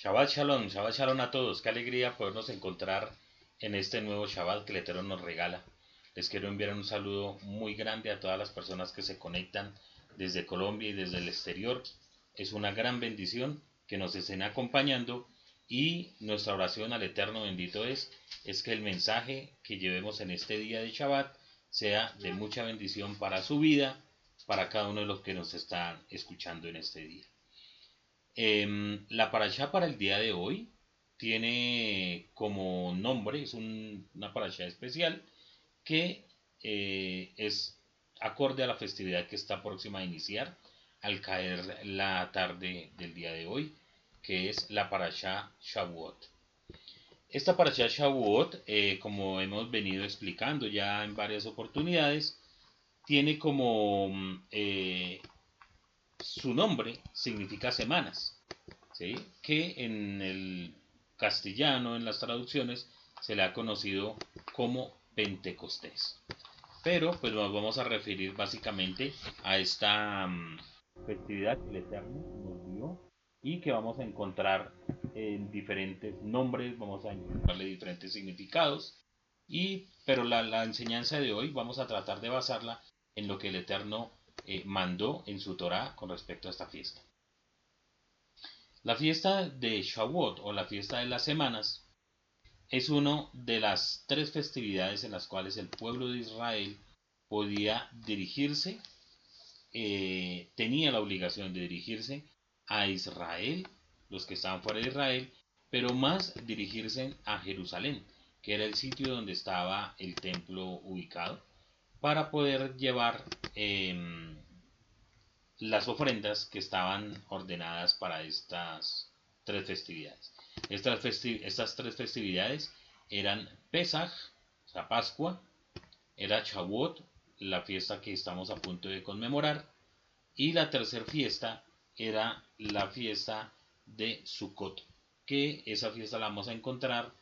Shabbat Shalom, Shabbat Shalom a todos. Qué alegría podernos encontrar en este nuevo Shabbat que el Eterno nos regala. Les quiero enviar un saludo muy grande a todas las personas que se conectan desde Colombia y desde el exterior. Es una gran bendición que nos estén acompañando y nuestra oración al Eterno bendito es, es que el mensaje que llevemos en este día de Shabbat sea de mucha bendición para su vida, para cada uno de los que nos están escuchando en este día. Em, la parasha para el día de hoy tiene como nombre, es una parasha especial que eh, es acorde a la festividad que está próxima a iniciar al caer la tarde del día de hoy, que es la parasha Shavuot. Esta parasha Shavuot, eh, como hemos venido explicando ya en varias oportunidades, tiene como eh, su nombre significa semanas, ¿sí? que en el castellano, en las traducciones, se le ha conocido como Pentecostés. Pero pues nos vamos a referir básicamente a esta mm, festividad que el Eterno nos dio y que vamos a encontrar en diferentes nombres, vamos a encontrarle diferentes significados. Y, pero la, la enseñanza de hoy vamos a tratar de basarla en lo que el Eterno eh, mandó en su Torah con respecto a esta fiesta. La fiesta de Shavuot o la fiesta de las semanas es una de las tres festividades en las cuales el pueblo de Israel podía dirigirse, eh, tenía la obligación de dirigirse a Israel, los que estaban fuera de Israel, pero más dirigirse a Jerusalén, que era el sitio donde estaba el templo ubicado, para poder llevar em, las ofrendas que estaban ordenadas para estas tres festividades. Estas, tres festividades eran Pesach, o sea, Pascua, era Shavuot, la fiesta que estamos a punto de conmemorar, y la tercera fiesta era la fiesta de Sukkot, que esa fiesta la vamos a encontrar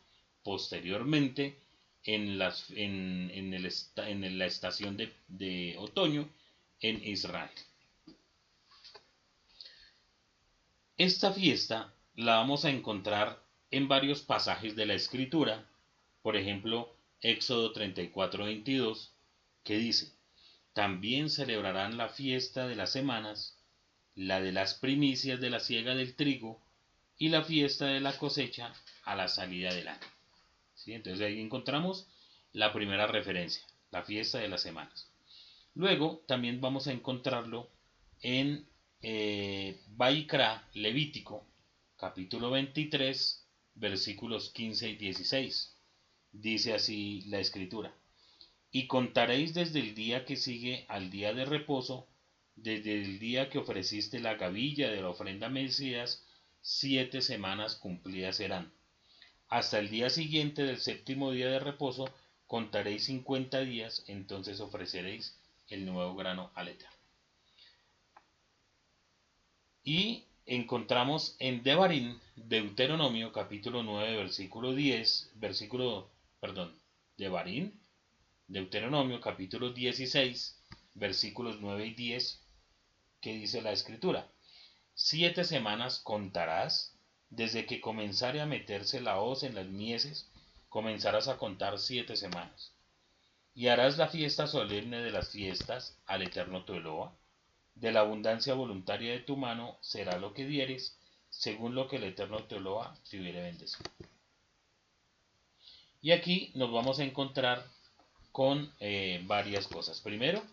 posteriormente en, en, en, la estación de, de otoño en Israel. Esta fiesta la vamos a encontrar en varios pasajes de la escritura, por ejemplo, Éxodo 34:22, que dice, también celebrarán la fiesta de las semanas, la de las primicias de la siega del trigo y la fiesta de la cosecha a la salida del año. Entonces ahí encontramos la primera referencia, la fiesta de las semanas. Luego también vamos a encontrarlo en eh, Baikra, Levítico, capítulo 23, versículos 15 y 16. Dice así la escritura. Y contaréis desde el día que sigue al día de reposo, desde el día que ofreciste la gavilla de la ofrenda Mesías, siete semanas cumplidas serán hasta el día siguiente del séptimo día de reposo contaréis cincuenta días, entonces ofreceréis el nuevo grano al Eterno. Y encontramos en Devarim, Deuteronomio, capítulo 9, versículo 10, versículo, perdón, Devarim, Deuteronomio, capítulo 16, versículos 9 y 10, que dice la escritura. Siete semanas contarás desde que comenzare a meterse la hoz en las mieses, comenzarás a contar siete semanas. Y harás la fiesta solemne de las fiestas al eterno tu De la abundancia voluntaria de tu mano será lo que dieres, según lo que el eterno tu te hubiere bendecido. Y aquí nos vamos a encontrar con eh, varias cosas. Primero,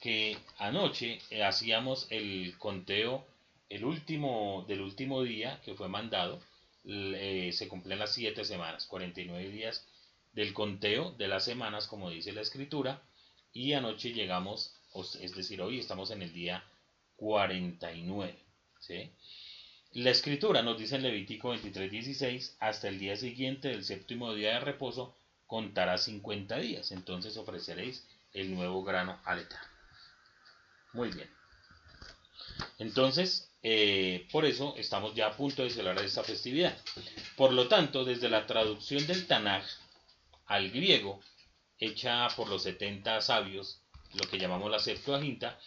que anoche eh, hacíamos el conteo el último, del último día que fue mandado, eh, se cumplen las siete semanas, 49 días del conteo de las semanas, como dice la escritura, y anoche llegamos, es decir, hoy estamos en el día 49. ¿sí? La escritura nos dice en Levítico 23, 16, hasta el día siguiente del séptimo día de reposo contará 50 días, entonces ofreceréis el nuevo grano al Eterno. Muy bien. Entonces, eh, por eso estamos ya a punto de celebrar esta festividad. Por lo tanto, desde la traducción del Tanaj al griego, hecha por los 70 sabios, lo que llamamos la Septuaginta,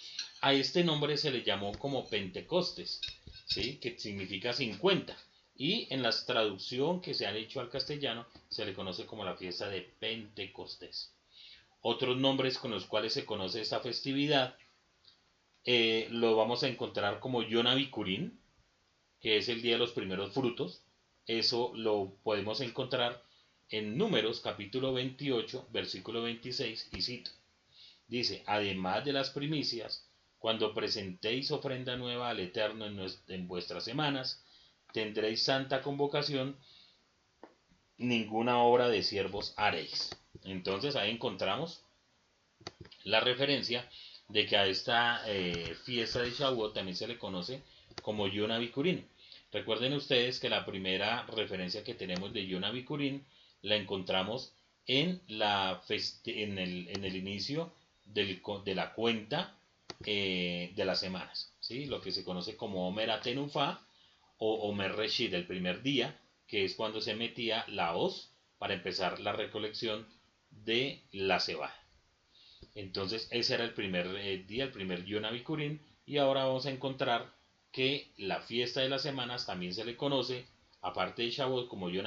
a este nombre se le llamó como Pentecostes, ¿sí? que significa 50. Y en la traducción que se han hecho al castellano se le conoce como la fiesta de Pentecostés. Otros nombres con los cuales se conoce esta festividad eh, lo vamos a encontrar como Yom que es el día de los primeros frutos. Eso lo podemos encontrar en Números capítulo 28, versículo 26, y cito. Dice, además de las primicias, cuando presentéis ofrenda nueva al Eterno en, vuestras semanas, tendréis santa convocación, ninguna obra de siervos haréis. Entonces ahí encontramos la referencia de que a esta eh, fiesta de Shavuot también se le conoce como Yom Recuerden ustedes que la primera referencia que tenemos de Yom la encontramos en, la en, el, en el inicio de la cuenta eh, de las semanas, ¿sí? lo que se conoce como Omer Atenufa o Omer Reshid, el primer día, que es cuando se metía la hoz para empezar la recolección de la cebada. Entonces ese era el primer eh, día, el primer Yom y ahora vamos a encontrar que la fiesta de las semanas también se le conoce, aparte de Shavuot, como Yom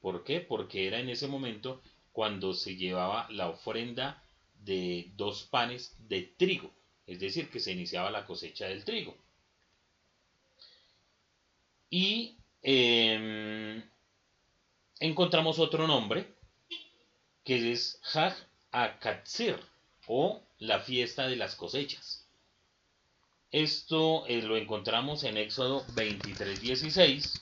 ¿Por qué? Porque era en ese momento cuando se llevaba la ofrenda de dos panes de trigo, es decir, que se iniciaba la cosecha del trigo. Y em, encontramos otro nombre, que es Hag Akatsir, o la fiesta de las cosechas. Esto eh, lo encontramos en Éxodo 23:16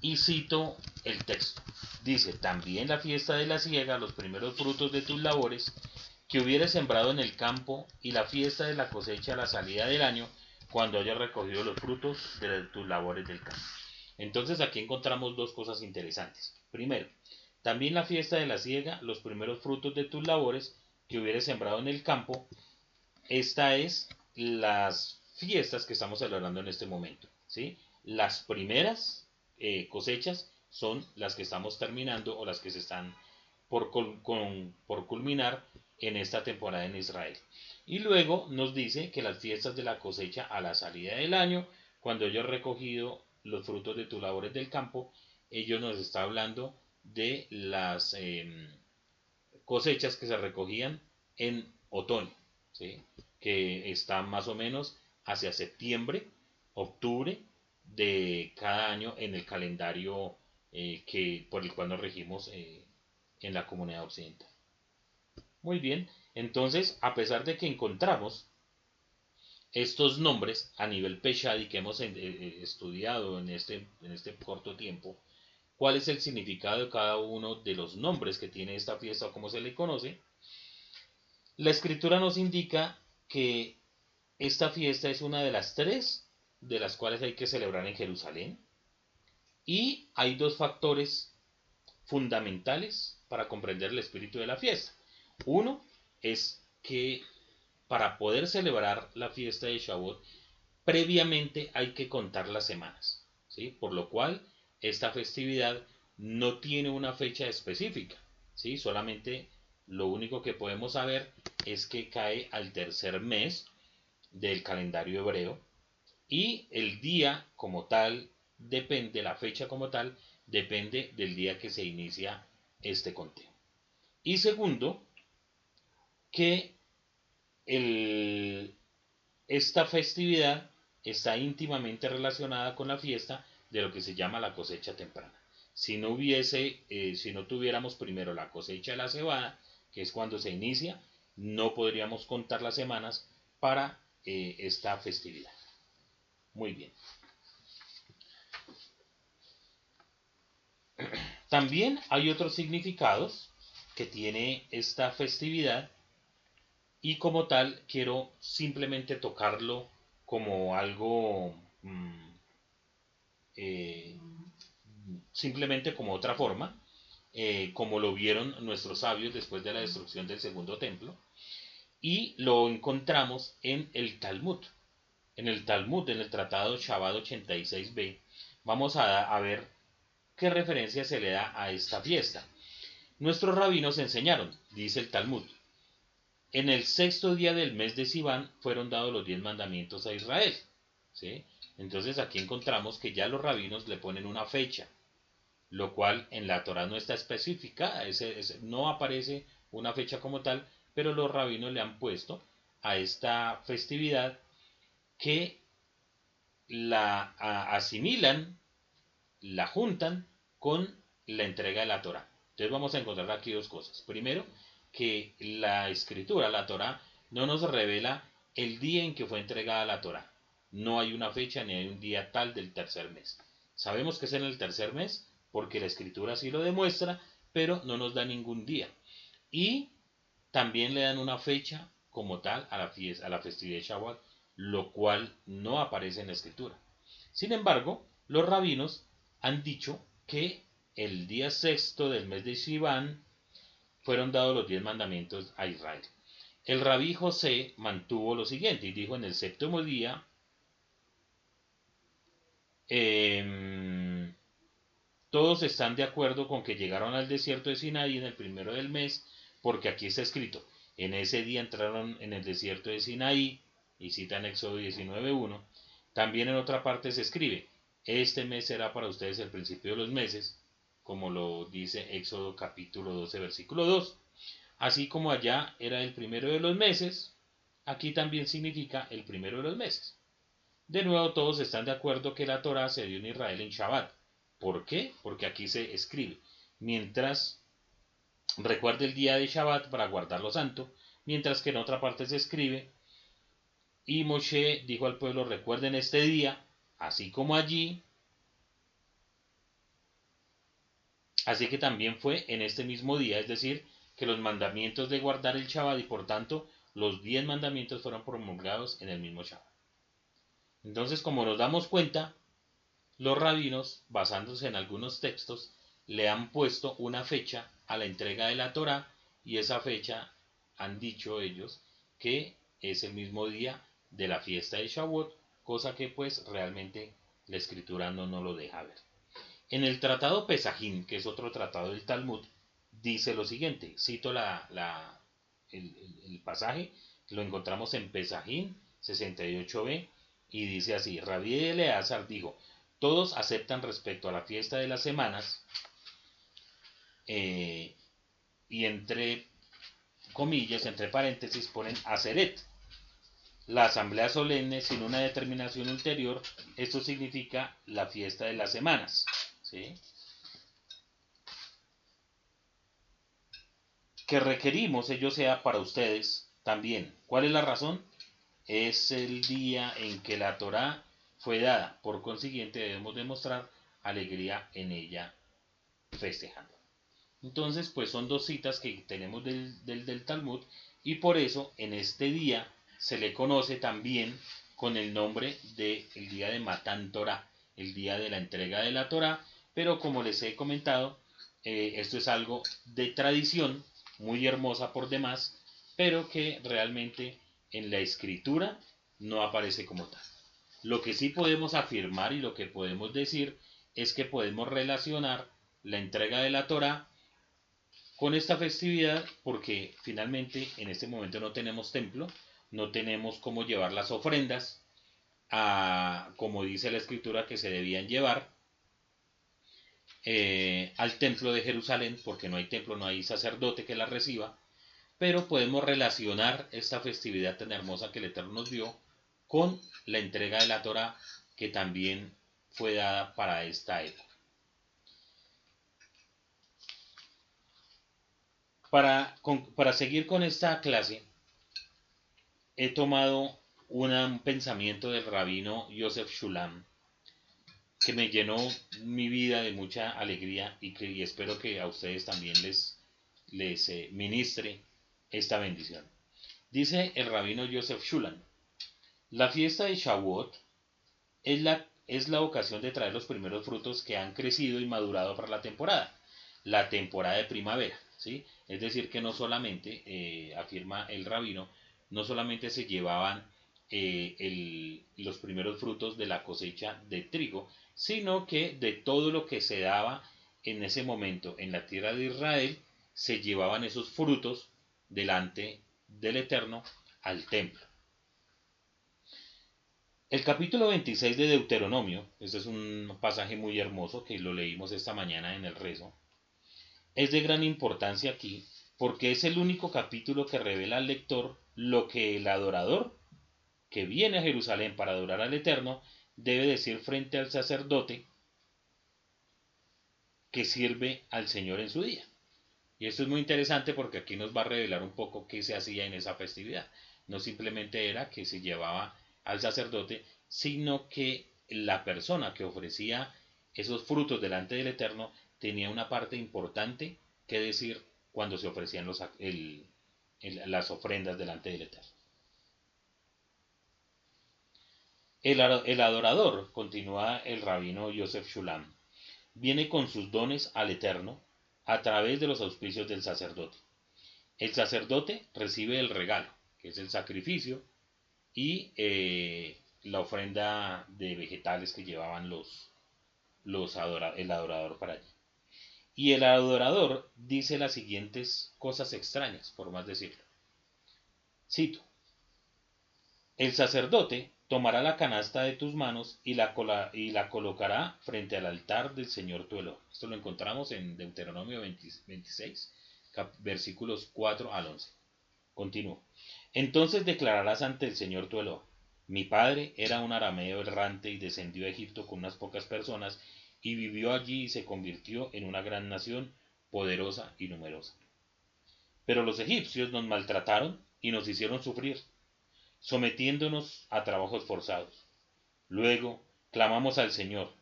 y cito el texto. Dice, también la fiesta de la siega, los primeros frutos de tus labores, que hubieras sembrado en el campo, y la fiesta de la cosecha la salida del año, cuando hayas recogido los frutos de tus labores del campo. Entonces aquí encontramos dos cosas interesantes. Primero, también la fiesta de la siega, los primeros frutos de tus labores, que hubieras sembrado en el campo. Esta es las fiestas que estamos celebrando en este momento. ¿sí? Las primeras eh, cosechas son las que estamos terminando o las que se están por, por culminar en esta temporada en Israel. Y luego nos dice que las fiestas de la cosecha a la salida del año, cuando ellos recogido los frutos de tus labores del campo, ellos nos está hablando de las em, cosechas que se recogían en otoño, que está más o menos hacia septiembre, octubre de cada año en el calendario eh, que, por el cual nos regimos eh, en la comunidad occidental. Muy bien, entonces, a pesar de que encontramos estos nombres a nivel Peshadi que hemos eh, estudiado en este, en este corto tiempo, cuál es el significado de cada uno de los nombres que tiene esta fiesta o cómo se le conoce, la escritura nos indica que esta fiesta es una de las tres de las cuales hay que celebrar en Jerusalén. Y hay dos factores fundamentales para comprender el espíritu de la fiesta. Uno es que para poder celebrar la fiesta de Shavuot, previamente hay que contar las semanas. ¿sí? Por lo cual, esta festividad no tiene una fecha específica. ¿sí? Solamente lo único que podemos saber es que cae al tercer mes del calendario hebreo y el día como tal depende, la fecha como tal, depende del día que se inicia este conteo. Y segundo, que esta festividad está íntimamente relacionada con la fiesta de lo que se llama la cosecha temprana. Si no hubiese, eh, si no tuviéramos primero la cosecha de la cebada, que es cuando se inicia, no podríamos contar las semanas para eh, esta festividad. Muy bien. También hay otros significados que tiene esta festividad y como tal quiero simplemente tocarlo como algo mm, eh, simplemente como otra forma eh, como lo vieron nuestros sabios después de la destrucción del segundo templo y lo encontramos en el Talmud en el Talmud, en el Tratado Shabbat 86b, vamos a, ver qué referencia se le da a esta fiesta. Nuestros rabinos enseñaron, dice el Talmud, en el sexto día del mes de Sivan fueron dados los diez mandamientos a Israel. Entonces aquí encontramos que ya los rabinos le ponen una fecha, lo cual en la Torah no está específica, no aparece una fecha como tal, pero los rabinos le han puesto a esta festividad que la asimilan, la juntan con la entrega de la Torah. Entonces vamos a encontrar aquí dos cosas. Primero, que la escritura, la Torah, no nos revela el día en que fue entregada la Torah. No hay una fecha ni hay un día tal del tercer mes. Sabemos que es en el tercer mes porque la escritura sí lo demuestra, pero no nos da ningún día. Y también le dan una fecha como tal a la, fiesta, a la festividad de Shabbat, lo cual no aparece en la escritura. Sin embargo, los rabinos han dicho que el día sexto del mes de Sivan fueron dados los diez mandamientos a Israel. El rabí José mantuvo lo siguiente y dijo en el séptimo día, em, todos están de acuerdo con que llegaron al desierto de Sinaí en el primero del mes, porque aquí está escrito, en ese día entraron en el desierto de Sinaí, y cita en Éxodo 19.1, también en otra parte se escribe, este mes será para ustedes el principio de los meses, como lo dice Éxodo capítulo 12, versículo 2. Así como allá era el primero de los meses, aquí también significa el primero de los meses. De nuevo, todos están de acuerdo que la Torah se dio en Israel en Shabbat. ¿Por qué? Porque aquí se escribe, mientras recuerde el día de Shabbat para guardarlo santo, mientras que en otra parte se escribe, y Moshe dijo al pueblo, recuerden este día, así como allí, Así que también fue en este mismo día, es decir, que los mandamientos de guardar el Shabbat y por tanto los diez mandamientos fueron promulgados en el mismo Shabbat. Entonces, como nos damos cuenta, los rabinos, basándose en algunos textos, le han puesto una fecha a la entrega de la Torah y esa fecha han dicho ellos que es el mismo día de la fiesta de Shavuot, cosa que pues realmente la escritura no lo deja ver. En el tratado Pesajín, que es otro tratado del Talmud, dice lo siguiente, cito la, el, pasaje, lo encontramos en Pesajín 68b, y dice así, Rabí Eleazar dijo, todos aceptan respecto a la fiesta de las semanas, eh, y entre comillas, entre paréntesis, ponen Aseret. La asamblea solemne sin una determinación ulterior, esto significa la fiesta de las semanas. Que requerimos ello sea para ustedes también. ¿Cuál es la razón? Es el día en que la Torah fue dada. Por consiguiente debemos demostrar alegría en ella festejando. Entonces, pues son dos citas que tenemos del, del, Talmud y por eso en este día se le conoce también con el nombre de el día de Matan Torah, el día de la entrega de la Torah pero como les he comentado, eh, esto es algo de tradición, muy hermosa por demás, pero que realmente en la escritura no aparece como tal. Lo que sí podemos afirmar y lo que podemos decir es que podemos relacionar la entrega de la Torah con esta festividad porque finalmente en este momento no tenemos templo, no tenemos cómo llevar las ofrendas a, como dice la escritura que se debían llevar eh, al templo de Jerusalén, porque no hay templo, no hay sacerdote que la reciba, pero podemos relacionar esta festividad tan hermosa que el Eterno nos dio con la entrega de la Torah que también fue dada para esta época. Para, para seguir con esta clase, he tomado un pensamiento del rabino Yosef Shulam, que me llenó mi vida de mucha alegría y que espero que a ustedes también les, les eh, ministre esta bendición. Dice el rabino Joseph Shulan, la fiesta de Shavuot es la, es la ocasión de traer los primeros frutos que han crecido y madurado para la temporada, la temporada de primavera. ¿sí? Es decir, que no solamente, eh, afirma el rabino, no solamente se llevaban eh, los primeros frutos de la cosecha de trigo, sino que de todo lo que se daba en ese momento en la tierra de Israel, se llevaban esos frutos delante del Eterno al templo. El capítulo 26 de Deuteronomio, este es un pasaje muy hermoso que lo leímos esta mañana en el rezo, es de gran importancia aquí porque es el único capítulo que revela al lector lo que el adorador que viene a Jerusalén para adorar al Eterno debe decir frente al sacerdote que sirve al Señor en su día. Y esto es muy interesante porque aquí nos va a revelar un poco qué se hacía en esa festividad. No simplemente era que se llevaba al sacerdote, sino que la persona que ofrecía esos frutos delante del Eterno tenía una parte importante que decir cuando se ofrecían las ofrendas delante del Eterno. El, el adorador, continúa el rabino Yosef Shulam, viene con sus dones al Eterno a través de los auspicios del sacerdote. El sacerdote recibe el regalo, que es el sacrificio, y eh, la ofrenda de vegetales que llevaban los, los el adorador para allí. Y el adorador dice las siguientes cosas extrañas, por más decirlo. Cito. El sacerdote tomará la canasta de tus manos y la, y la colocará frente al altar del Señor tu Esto lo encontramos en Deuteronomio 26, versículos 4 al 11. Continúo. Entonces declararás ante el Señor tu Mi padre era un arameo errante y descendió a Egipto con unas pocas personas y vivió allí y se convirtió en una gran nación poderosa y numerosa. Pero los egipcios nos maltrataron y nos hicieron sufrir sometiéndonos a trabajos forzados. Luego clamamos al Señor,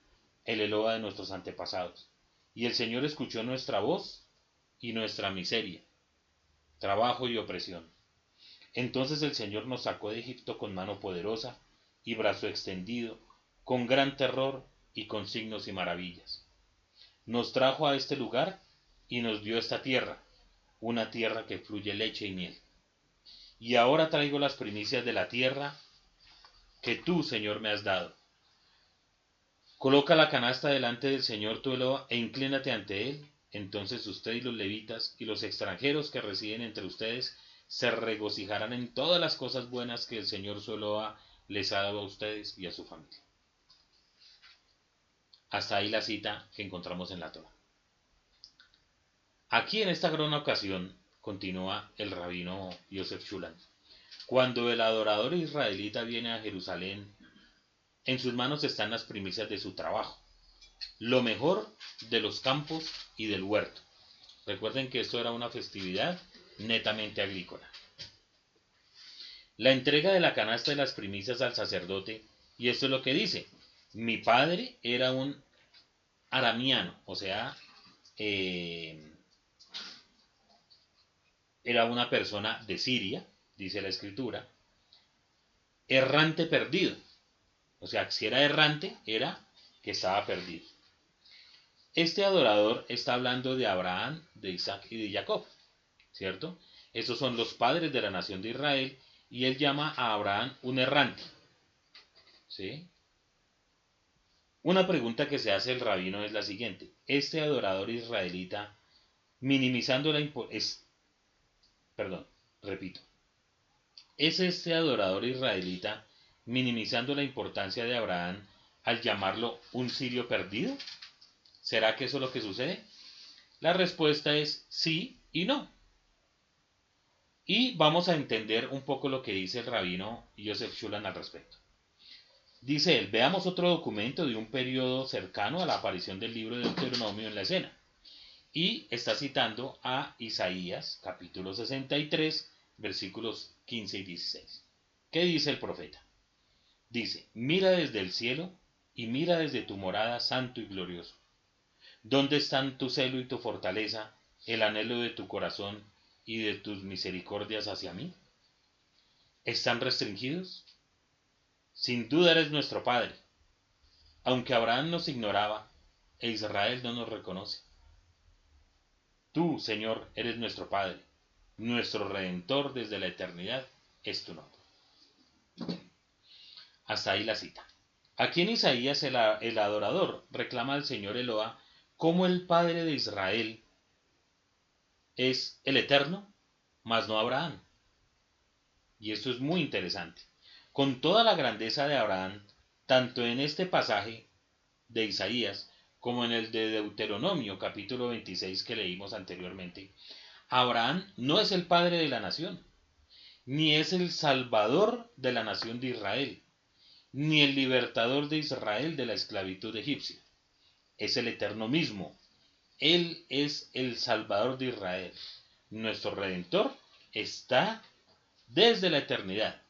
el Eloa de nuestros antepasados, y el Señor escuchó nuestra voz y nuestra miseria, trabajo y opresión. Entonces el Señor nos sacó de Egipto con mano poderosa y brazo extendido, con gran terror y con signos y maravillas. Nos trajo a este lugar y nos dio esta tierra, una tierra que fluye leche y miel y ahora traigo las primicias de la tierra que tú, Señor, me has dado. Coloca la canasta delante del Señor tu e inclínate ante él. Entonces usted y los levitas y los extranjeros que residen entre ustedes se regocijarán en todas las cosas buenas que el Señor su les ha dado a ustedes y a su familia. Hasta ahí la cita que encontramos en la Torah. Aquí en esta gran ocasión continúa el rabino Yosef Shulam. Cuando el adorador israelita viene a Jerusalén, en sus manos están las primicias de su trabajo, lo mejor de los campos y del huerto. Recuerden que esto era una festividad netamente agrícola. La entrega de la canasta de las primicias al sacerdote, y esto es lo que dice, mi padre era un aramiano, o sea, eh, era una persona de Siria, dice la escritura, errante perdido. O sea, si era errante, era que estaba perdido. Este adorador está hablando de Abraham, de Isaac y de Jacob, ¿cierto? Estos son los padres de la nación de Israel y él llama a Abraham un errante. ¿Sí? Una pregunta que se hace el rabino es la siguiente. Este adorador israelita, minimizando la, perdón, repito, ¿es este adorador israelita minimizando la importancia de Abraham al llamarlo un sirio perdido? ¿Será que eso es lo que sucede? La respuesta es sí y no. Y vamos a entender un poco lo que dice el rabino Joseph Shulan al respecto. Dice él, veamos otro documento de un periodo cercano a la aparición del libro de Deuteronomio en la escena. Y está citando a Isaías capítulo 63 versículos 15 y 16. ¿Qué dice el profeta? Dice, mira desde el cielo y mira desde tu morada santo y glorioso. ¿Dónde están tu celo y tu fortaleza, el anhelo de tu corazón y de tus misericordias hacia mí? ¿Están restringidos? Sin duda eres nuestro Padre, aunque Abraham nos ignoraba e Israel no nos reconoce. Tú, Señor, eres nuestro Padre, nuestro Redentor desde la eternidad es tu nombre. Hasta ahí la cita. Aquí en Isaías el, adorador reclama al Señor Eloa como el Padre de Israel es el Eterno, mas no Abraham. Y esto es muy interesante. con toda la grandeza de Abraham, tanto en este pasaje de Isaías como en el de Deuteronomio capítulo 26 que leímos anteriormente, Abraham no es el padre de la nación, ni es el salvador de la nación de Israel, ni el libertador de Israel de la esclavitud egipcia. Es el eterno mismo. Él es el salvador de Israel. Nuestro redentor está desde la eternidad.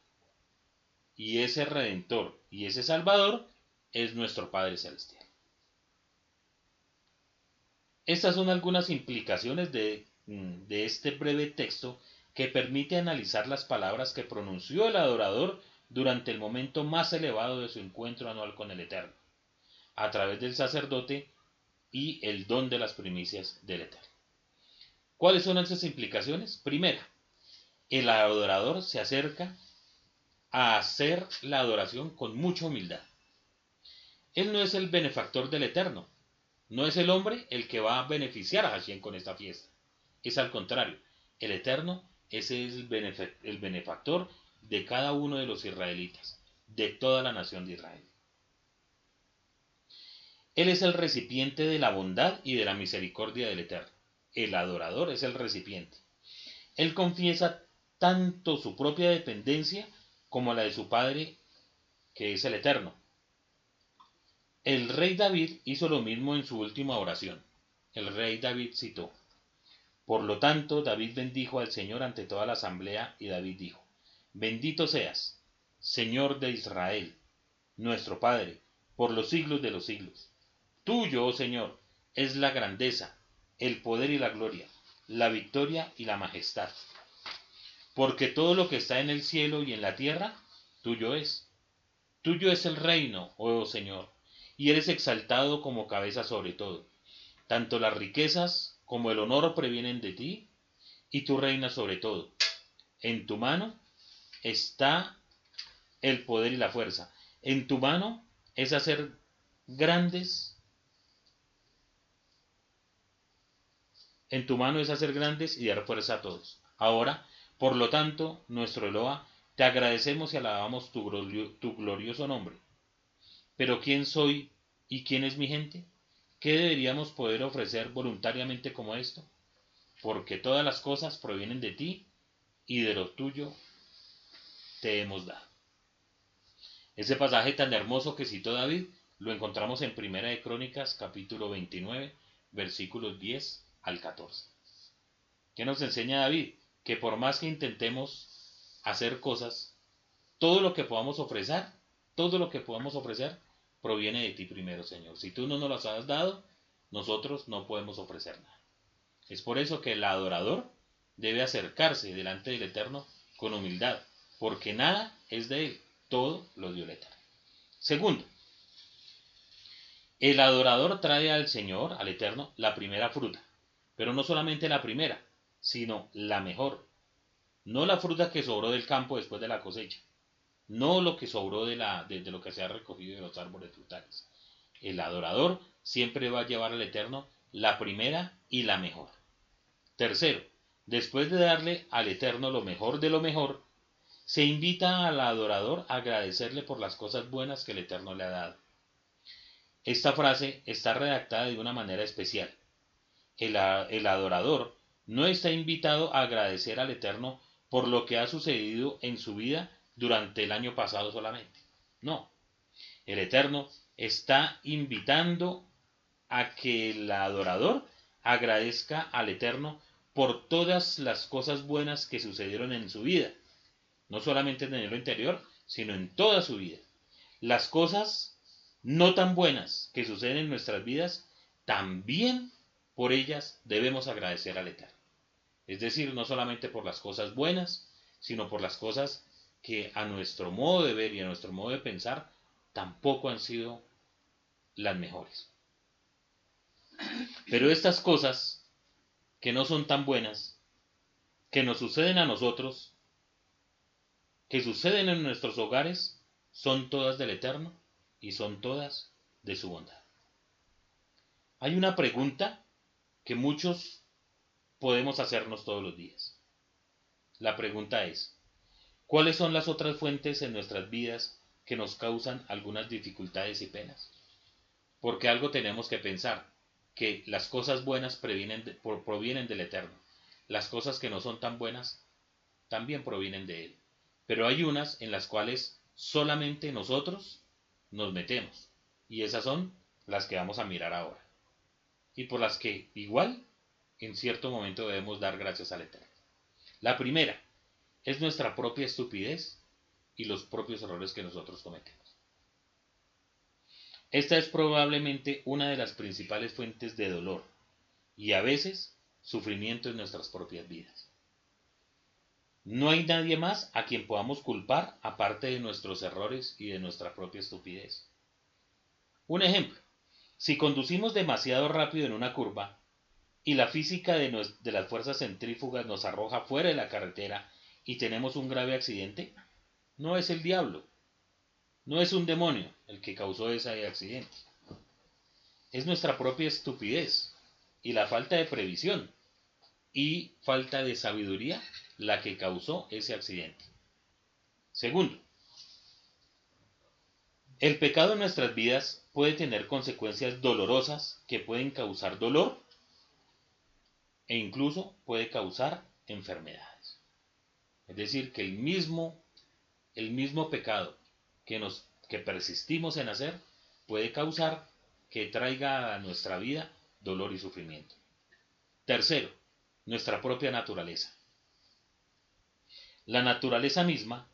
Y ese redentor y ese salvador es nuestro Padre Celestial. Estas son algunas implicaciones de, mm, de este breve texto que permite analizar las palabras que pronunció el adorador durante el momento más elevado de su encuentro anual con el Eterno, a través del sacerdote y el don de las primicias del Eterno. ¿Cuáles son esas implicaciones? Primera, el adorador se acerca a hacer la adoración con mucha humildad. Él no es el benefactor del Eterno, no es el hombre el que va a beneficiar a Hashem con esta fiesta. Es al contrario, el Eterno es el benefactor de cada uno de los israelitas, de toda la nación de Israel. Él es el recipiente de la bondad y de la misericordia del Eterno. El adorador es el recipiente. Él confiesa tanto su propia dependencia como la de su Padre, que es el Eterno. El rey David hizo lo mismo en su última oración. El rey David citó, por lo tanto, David bendijo al Señor ante toda la asamblea y David dijo, Bendito seas, Señor de Israel, nuestro Padre, por los siglos de los siglos. Tuyo, oh Señor, es la grandeza, el poder y la gloria, la victoria y la majestad. Porque todo lo que está en el cielo y en la tierra, tuyo es. Tuyo es el reino, oh Señor, y eres exaltado como cabeza sobre todo. Tanto las riquezas como el honor previenen de ti, y tú reinas sobre todo. En tu mano está el poder y la fuerza. En tu mano es hacer grandes. En tu mano es hacer grandes y dar fuerza a todos. Ahora, por lo tanto, nuestro Eloa, te agradecemos y alabamos tu, tu glorioso nombre. Pero ¿quién soy y quién es mi gente? ¿Qué deberíamos poder ofrecer voluntariamente como esto? Porque todas las cosas provienen de ti y de lo tuyo te hemos dado. Ese pasaje tan hermoso que citó David lo encontramos en Primera de Crónicas capítulo 29 versículos 10 al 14. ¿Qué nos enseña David? Que por más que intentemos hacer cosas, todo lo que podamos ofrecer, todo lo que podamos ofrecer proviene de ti primero, Señor. Si tú no nos las has dado, nosotros no podemos ofrecer nada. Es por eso que el adorador debe acercarse delante del Eterno con humildad, porque nada es de él, todo lo dio el Eterno. Segundo, el adorador trae al Señor, al Eterno, la primera fruta, pero no solamente la primera, sino la mejor, no la fruta que sobró del campo después de la cosecha, no lo que sobró de, la, de, lo que se ha recogido de los árboles frutales. El adorador siempre va a llevar al Eterno la primera y la mejor. Tercero, después de darle al Eterno lo mejor de lo mejor, se invita al adorador a agradecerle por las cosas buenas que el Eterno le ha dado. Esta frase está redactada de una manera especial. El, el adorador no está invitado a agradecer al Eterno por lo que ha sucedido en su vida durante el año pasado solamente. No. El Eterno está invitando a que el adorador agradezca al Eterno por todas las cosas buenas que sucedieron en su vida. No solamente en el interior, sino en toda su vida. Las cosas no tan buenas que suceden en nuestras vidas, también por ellas debemos agradecer al Eterno. Es decir, no solamente por las cosas buenas, sino por las cosas que a nuestro modo de ver y a nuestro modo de pensar tampoco han sido las mejores. Pero estas cosas que no son tan buenas, que nos suceden a nosotros, que suceden en nuestros hogares, son todas del Eterno y son todas de su bondad. Hay una pregunta que muchos podemos hacernos todos los días. La pregunta es, ¿Cuáles son las otras fuentes en nuestras vidas que nos causan algunas dificultades y penas? Porque algo tenemos que pensar, que las cosas buenas provienen, del Eterno. Las cosas que no son tan buenas también provienen de Él. Pero hay unas en las cuales solamente nosotros nos metemos. Y esas son las que vamos a mirar ahora. Y por las que igual en cierto momento debemos dar gracias al Eterno. La primera es nuestra propia estupidez y los propios errores que nosotros cometemos. Esta es probablemente una de las principales fuentes de dolor y a veces sufrimiento en nuestras propias vidas. No hay nadie más a quien podamos culpar aparte de nuestros errores y de nuestra propia estupidez. Un ejemplo, si conducimos demasiado rápido en una curva y la física de, las fuerzas centrífugas nos arroja fuera de la carretera y tenemos un grave accidente, no es el diablo, no es un demonio el que causó ese accidente. Es nuestra propia estupidez y la falta de previsión y falta de sabiduría la que causó ese accidente. Segundo, el pecado en nuestras vidas puede tener consecuencias dolorosas que pueden causar dolor e incluso puede causar enfermedades. Es decir, que el mismo, el mismo pecado que, nos, que persistimos en hacer puede causar que traiga a nuestra vida dolor y sufrimiento. Tercero, nuestra propia naturaleza. La naturaleza misma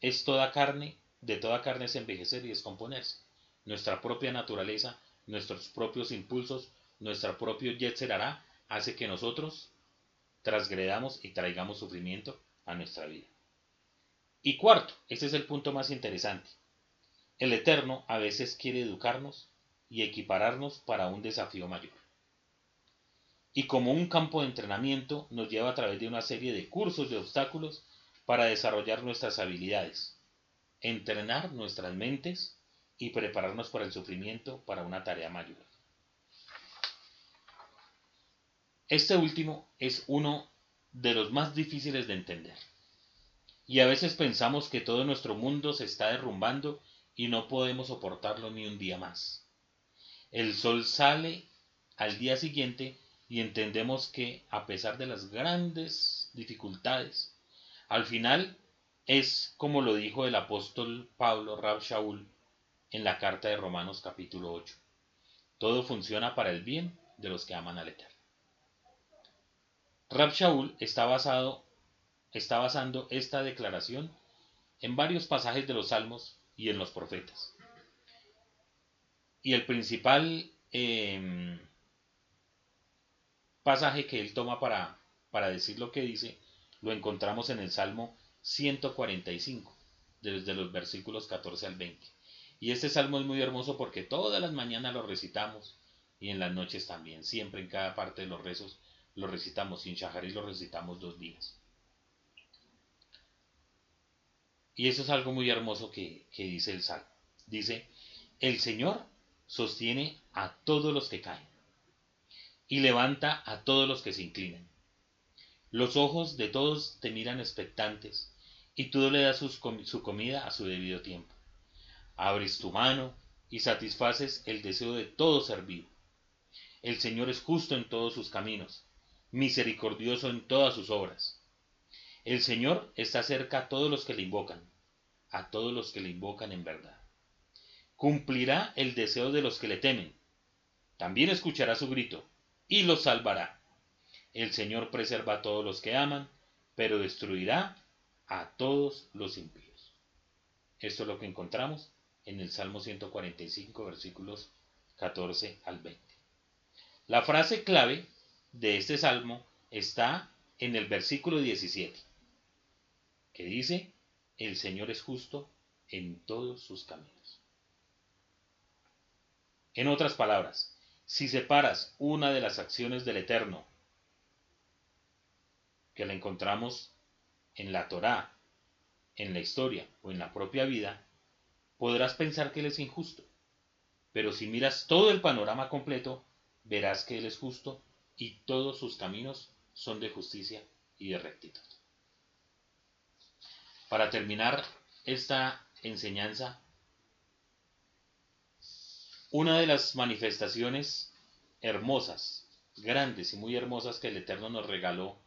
es toda carne de toda carne es envejecer y descomponerse. Nuestra propia naturaleza, nuestros propios impulsos, nuestro propio hará hace que nosotros transgredamos y traigamos sufrimiento a nuestra vida. Y cuarto, este es el punto más interesante. El Eterno a veces quiere educarnos y equipararnos para un desafío mayor. Y como un campo de entrenamiento nos lleva a través de una serie de cursos de obstáculos para desarrollar nuestras habilidades, entrenar nuestras mentes y prepararnos para el sufrimiento para una tarea mayor. Este último es uno de los más difíciles de entender. Y a veces pensamos que todo nuestro mundo se está derrumbando y no podemos soportarlo ni un día más. El sol sale al día siguiente y entendemos que a pesar de las grandes dificultades, al final es como lo dijo el apóstol Pablo Rab Shaul en la carta de Romanos capítulo 8. Todo funciona para el bien de los que aman al Eterno. Rab Shaul está, basado, está basando esta declaración en varios pasajes de los Salmos y en los profetas. Y el principal em, pasaje que él toma para, para decir lo que dice lo encontramos en el Salmo 145, desde los versículos 14 al 20. Y este salmo es muy hermoso porque todas las mañanas lo recitamos y en las noches también, siempre en cada parte de los rezos lo recitamos, sin y lo recitamos dos días. Y eso es algo muy hermoso que, que dice el salmo. Dice, el Señor sostiene a todos los que caen y levanta a todos los que se inclinan. Los ojos de todos te miran expectantes y tú le das su comida a su debido tiempo. Abres tu mano y satisfaces el deseo de todo ser vivo. El Señor es justo en todos sus caminos, misericordioso en todas sus obras. El Señor está cerca a todos los que le invocan, a todos los que le invocan en verdad. Cumplirá el deseo de los que le temen. También escuchará su grito y los salvará. El Señor preserva a todos los que aman, pero destruirá a todos los impíos. Esto es lo que encontramos en el Salmo 145, versículos 14 al 20. La frase clave de este salmo está en el versículo 17, que dice, el Señor es justo en todos sus caminos. En otras palabras, si separas una de las acciones del Eterno, que la encontramos en la Torá, en la historia o en la propia vida, podrás pensar que Él es injusto. Pero si miras todo el panorama completo, verás que Él es justo y todos sus caminos son de justicia y de rectitud. Para terminar esta enseñanza, una de las manifestaciones hermosas, grandes y muy hermosas que el Eterno nos regaló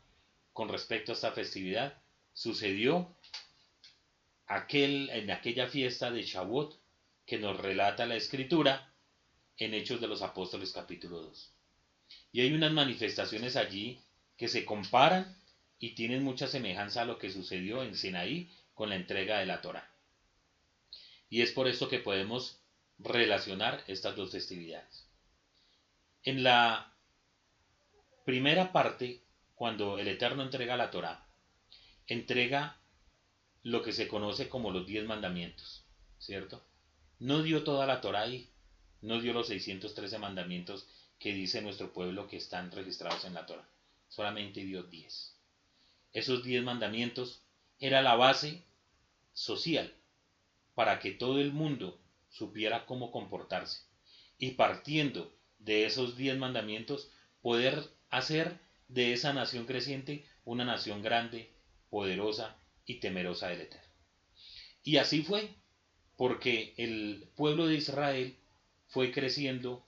con respecto a esta festividad sucedió aquel, en aquella fiesta de Shavuot que nos relata la escritura en Hechos de los Apóstoles capítulo 2. Y hay unas manifestaciones allí que se comparan y tienen mucha semejanza a lo que sucedió en Sinaí con la entrega de la Torah. Y es por esto que podemos relacionar estas dos festividades. En la primera parte, cuando el Eterno entrega la Torah, entrega lo que se conoce como los diez mandamientos, ¿cierto? No dio toda la Torah ahí, no dio los 613 mandamientos que dice nuestro pueblo que están registrados en la Torah, solamente dio 10. Esos diez mandamientos era la base social para que todo el mundo supiera cómo comportarse y partiendo de esos diez mandamientos poder hacer de esa nación creciente una nación grande, poderosa y temerosa del Eterno. Y así fue, porque el pueblo de Israel fue creciendo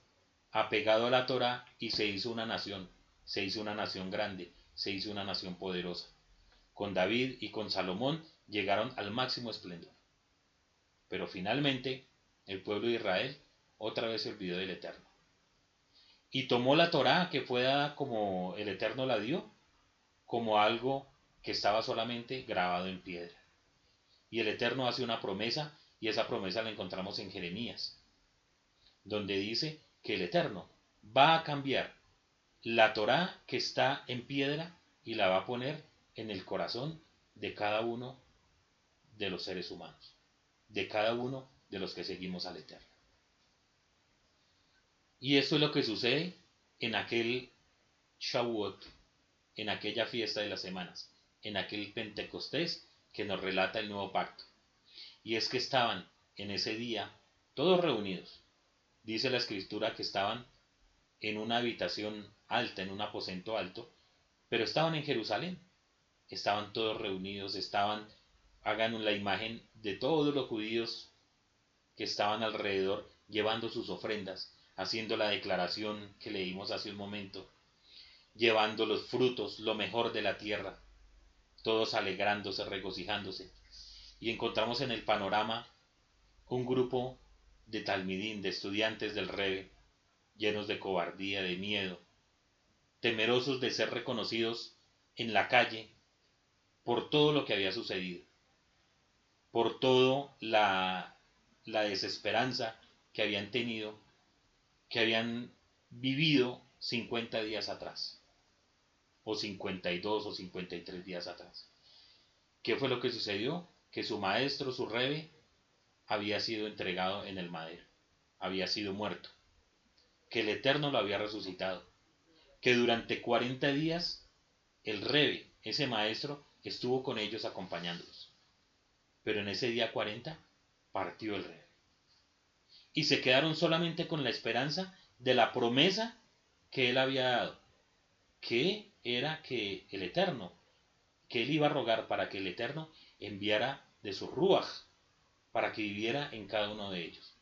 apegado a la Torah y se hizo una nación, se hizo una nación grande, se hizo una nación poderosa. Con David y con Salomón llegaron al máximo esplendor. Pero finalmente el pueblo de Israel otra vez se olvidó del Eterno. Y tomó la Torah que fue dada como el Eterno la dio, como algo que estaba solamente grabado en piedra. Y el Eterno hace una promesa, y esa promesa la encontramos en Jeremías, donde dice que el Eterno va a cambiar la Torá que está en piedra y la va a poner en el corazón de cada uno de los seres humanos, de cada uno de los que seguimos al Eterno. Y esto es lo que sucede en aquel Shavuot, en aquella fiesta de las semanas en aquel Pentecostés que nos relata el nuevo pacto. Y es que estaban en ese día todos reunidos. Dice la escritura que estaban en una habitación alta, en un aposento alto, pero estaban en Jerusalén. Estaban todos reunidos, estaban, hagan la imagen de todos los judíos que estaban alrededor llevando sus ofrendas, haciendo la declaración que leímos hace un momento, llevando los frutos, lo mejor de la tierra, todos alegrándose, regocijándose. Y encontramos en el panorama un grupo de talmidín, de estudiantes del Rebe, llenos de cobardía, de miedo, temerosos de ser reconocidos en la calle por todo lo que había sucedido, por todo la, la desesperanza que habían tenido, que habían vivido 50 días atrás o 52 o 53 días atrás. ¿Qué fue lo que sucedió? Que su maestro, su rebe, había sido entregado en el madero, había sido muerto, que el Eterno lo había resucitado, que durante 40 días el rebe, ese maestro, estuvo con ellos acompañándolos. Pero en ese día 40 partió el rebe. Y se quedaron solamente con la esperanza de la promesa que él había dado, que era que el Eterno, que él iba a rogar para que el Eterno enviara de su ruaj, para que viviera en cada uno de ellos.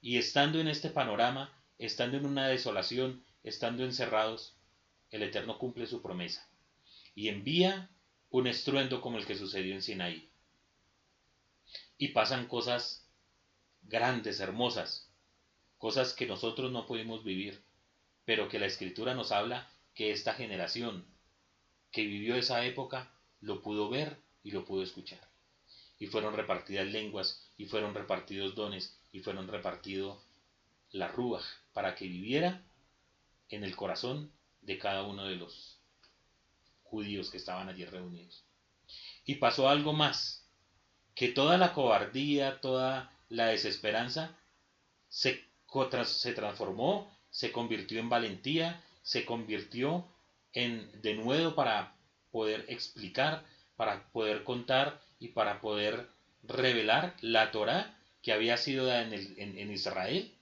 Y estando en este panorama, estando en una desolación, estando encerrados, el Eterno cumple su promesa y envía un estruendo como el que sucedió en Sinaí. Y pasan cosas grandes, hermosas, cosas que nosotros no pudimos vivir, pero que la Escritura nos habla que esta generación que vivió esa época lo pudo ver y lo pudo escuchar. Y fueron repartidas lenguas, y fueron repartidos dones, y fueron repartido la rúa para que viviera en el corazón de cada uno de los judíos que estaban allí reunidos. Y pasó algo más, que toda la cobardía, toda la desesperanza se, se transformó, se convirtió en valentía, se convirtió en de nuevo para poder explicar, para poder contar y para poder revelar la Torah que había sido dada en, en, Israel,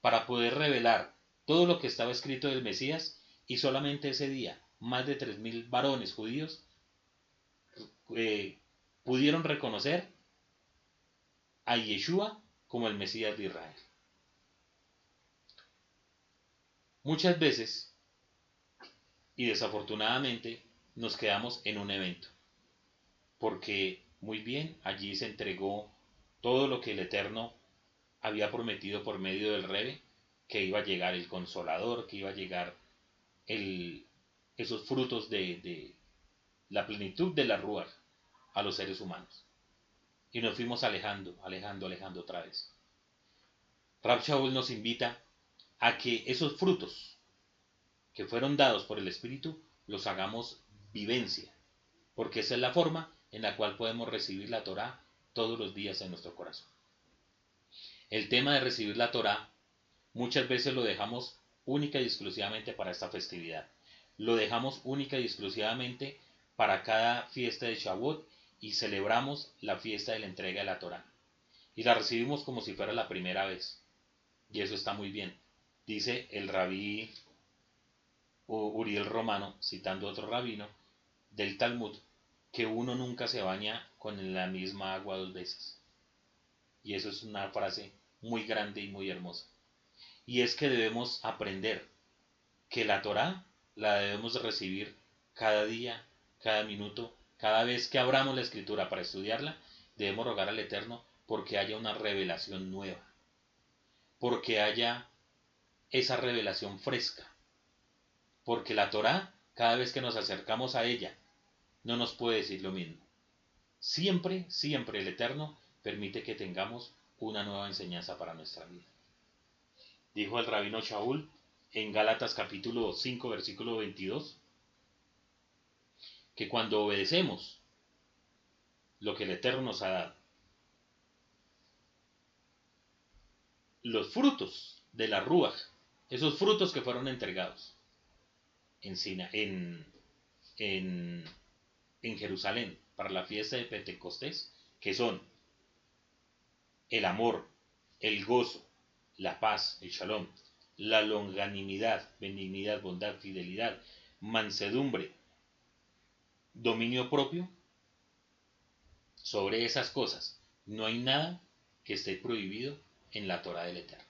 para poder revelar todo lo que estaba escrito del Mesías y solamente ese día más de 3.000 varones judíos eh, pudieron reconocer a Yeshua como el Mesías de Israel. Muchas veces, y desafortunadamente, nos quedamos en un evento, porque muy bien allí se entregó todo lo que el Eterno había prometido por medio del Rebe, que iba a llegar el consolador, que iba a llegar el, esos frutos de, de la plenitud de la Rúa a los seres humanos. Y nos fuimos alejando, alejando, alejando otra vez. Rab nos invita a que esos frutos que fueron dados por el Espíritu los hagamos vivencia, porque esa es la forma en la cual podemos recibir la Torah todos los días en nuestro corazón. El tema de recibir la Torah muchas veces lo dejamos única y exclusivamente para esta festividad. Lo dejamos única y exclusivamente para cada fiesta de Shavuot y celebramos la fiesta de la entrega de la Torah. Y la recibimos como si fuera la primera vez. Y eso está muy bien. Dice el rabí Uriel Romano, citando otro rabino del Talmud, que uno nunca se baña con la misma agua dos veces. Y eso es una frase muy grande y muy hermosa. Y es que debemos aprender que la Torah la debemos recibir cada día, cada minuto, cada vez que abramos la escritura para estudiarla, debemos rogar al Eterno porque haya una revelación nueva, porque haya esa revelación fresca, porque la Torah, cada vez que nos acercamos a ella, no nos puede decir lo mismo. Siempre, siempre el Eterno permite que tengamos una nueva enseñanza para nuestra vida. Dijo el rabino Shaul en Gálatas capítulo 5 versículo 22 que cuando obedecemos lo que el Eterno nos ha dado, los frutos de la Ruach, esos frutos que fueron entregados en, en, en, en Jerusalén para la fiesta de Pentecostés, que son el amor, el gozo, la paz, el shalom, la longanimidad, benignidad, bondad, fidelidad, mansedumbre, dominio propio, sobre esas cosas no hay nada que esté prohibido en la Torah del Eterno.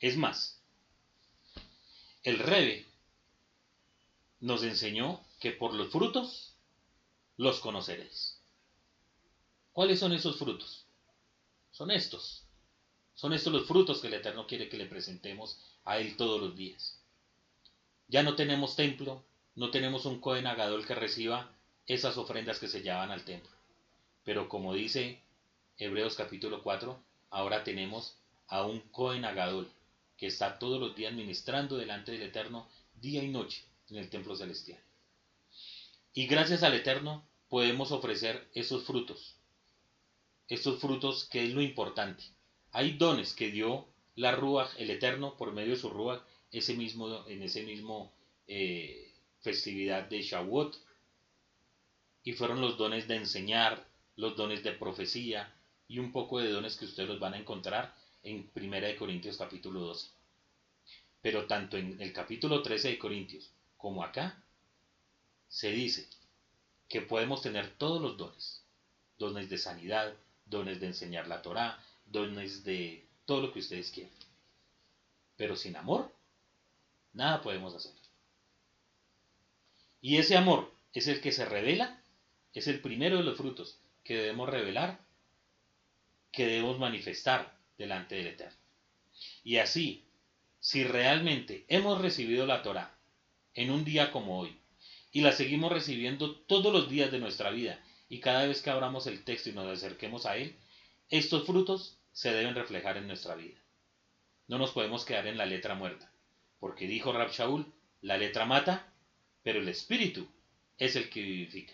Es más, el Rebe nos enseñó que por los frutos los conoceréis. ¿Cuáles son esos frutos? son estos. Son estos los frutos que el Eterno quiere que le presentemos a Él todos los días. Ya no tenemos templo, no tenemos un Cohen Agadol que reciba esas ofrendas que se llevan al templo. Pero como dice Hebreos capítulo 4, ahora tenemos a un Cohen Agadol que está todos los días ministrando delante del Eterno día y noche en el templo celestial. Y gracias al Eterno podemos ofrecer esos frutos, estos frutos que es lo importante. Hay dones que dio la Ruach, el Eterno, por medio de su Ruach, ese mismo, en ese mismo eh, festividad de Shavuot. Y fueron los dones de enseñar, los dones de profecía y un poco de dones que ustedes van a encontrar en 1 Corintios capítulo 12. Pero tanto en el capítulo 13 de Corintios como acá, se dice que podemos tener todos los dones. Dones de sanidad, dones de enseñar la Torah, dones de todo lo que ustedes quieran. Pero sin amor, nada podemos hacer. Y ese amor es el que se revela, es el primero de los frutos que debemos revelar, que debemos manifestar delante del Eterno. Y así, si realmente hemos recibido la Torah en un día como hoy, y la seguimos recibiendo todos los días de nuestra vida, y cada vez que abramos el texto y nos acerquemos a él, estos frutos se deben reflejar en nuestra vida. No nos podemos quedar en la letra muerta, porque dijo Rab Shaul, la letra mata, pero el espíritu es el que vivifica.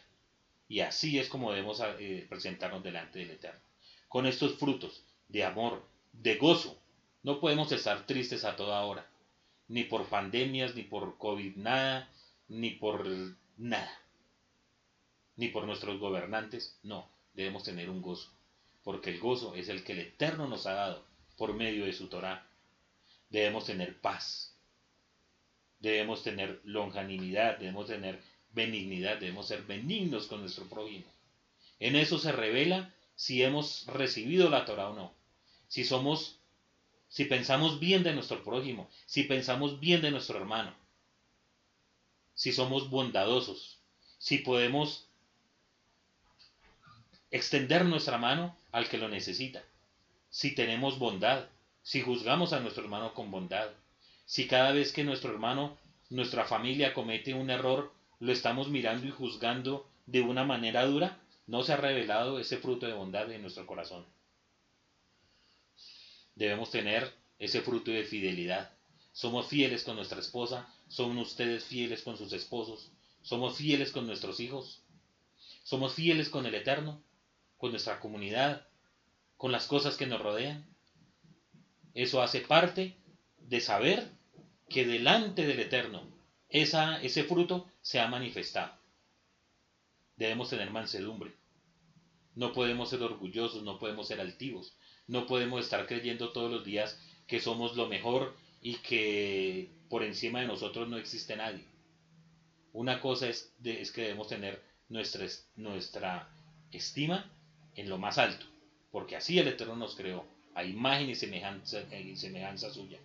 Y así es como debemos eh, presentarnos delante del Eterno. Con estos frutos de amor, de gozo, no podemos estar tristes a toda hora, ni por pandemias, ni por COVID, nada, ni por nada ni por nuestros gobernantes, no, debemos tener un gozo, porque el gozo es el que el Eterno nos ha dado por medio de su Torah. Debemos tener paz, debemos tener longanimidad, debemos tener benignidad, debemos ser benignos con nuestro prójimo. En eso se revela si hemos recibido la Torah o no. Si somos, si pensamos bien de nuestro prójimo, si pensamos bien de nuestro hermano, si somos bondadosos, si podemos extender nuestra mano al que lo necesita, si tenemos bondad, si juzgamos a nuestro hermano con bondad, si cada vez que nuestro hermano, nuestra familia comete un error, lo estamos mirando y juzgando de una manera dura, no se ha revelado ese fruto de bondad en nuestro corazón. Debemos tener ese fruto de fidelidad. Somos fieles con nuestra esposa, son ustedes fieles con sus esposos, somos fieles con nuestros hijos, somos fieles con el Eterno, con nuestra comunidad, con las cosas que nos rodean. Eso hace parte de saber que delante del Eterno esa, ese fruto se ha manifestado. Debemos tener mansedumbre. No podemos ser orgullosos, no podemos ser altivos, no podemos estar creyendo todos los días que somos lo mejor y que por encima de nosotros no existe nadie. Una cosa es, es que debemos tener nuestra, nuestra estima en lo más alto, porque así el Eterno nos creó, a imagen y semejanza, y semejanza suya.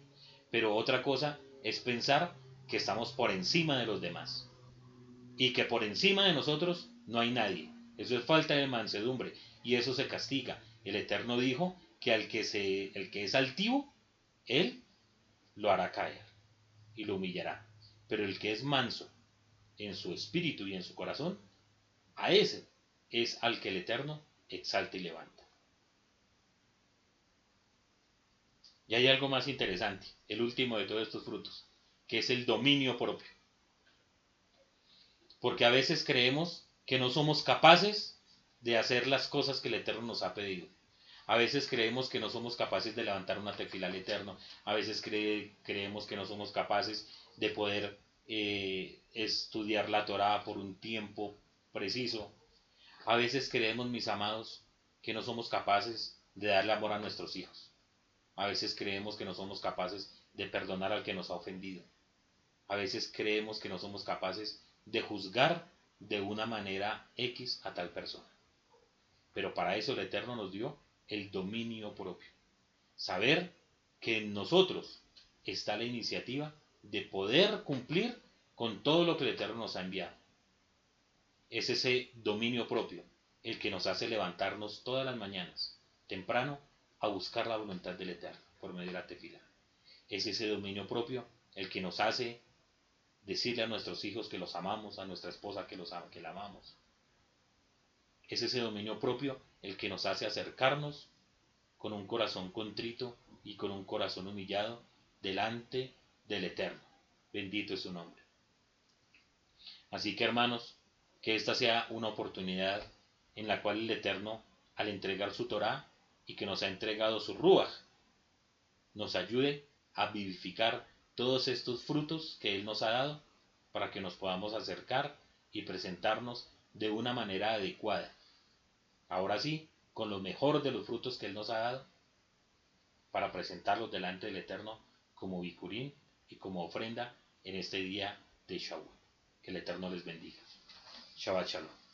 Pero otra cosa es pensar que estamos por encima de los demás y que por encima de nosotros no hay nadie. Eso es falta de mansedumbre y eso se castiga. El Eterno dijo que al que, se, el que es altivo, él lo hará caer y lo humillará. Pero el que es manso en su espíritu y en su corazón, a ese es al que el Eterno exalta y levanta. Y hay algo más interesante, el último de todos estos frutos, que es el dominio propio. Porque a veces creemos que no somos capaces de hacer las cosas que el Eterno nos ha pedido. A veces creemos que no somos capaces de levantar una tefila al Eterno. A veces creemos que no somos capaces de poder eh, estudiar la Torah por un tiempo preciso. A veces creemos, mis amados, que no somos capaces de darle amor a nuestros hijos. A veces creemos que no somos capaces de perdonar al que nos ha ofendido. A veces creemos que no somos capaces de juzgar de una manera X a tal persona. Pero para eso el Eterno nos dio el dominio propio. Saber que en nosotros está la iniciativa de poder cumplir con todo lo que el Eterno nos ha enviado es ese dominio propio el que nos hace levantarnos todas las mañanas, temprano, a buscar la voluntad del Eterno por medio de la tefila. Es ese dominio propio el que nos hace decirle a nuestros hijos que los amamos, a nuestra esposa que, los que la amamos. Es ese dominio propio el que nos hace acercarnos con un corazón contrito y con un corazón humillado delante del Eterno. Bendito es su nombre. Así que hermanos, que esta sea una oportunidad en la cual el Eterno, al entregar su Torah y que nos ha entregado su Ruach, nos ayude a vivificar todos estos frutos que Él nos ha dado para que nos podamos acercar y presentarnos de una manera adecuada. Ahora sí, con lo mejor de los frutos que Él nos ha dado, para presentarlos delante del Eterno como bicurín y como ofrenda en este día de Shavuot. Que el Eterno les bendiga. Shabbat Shalom.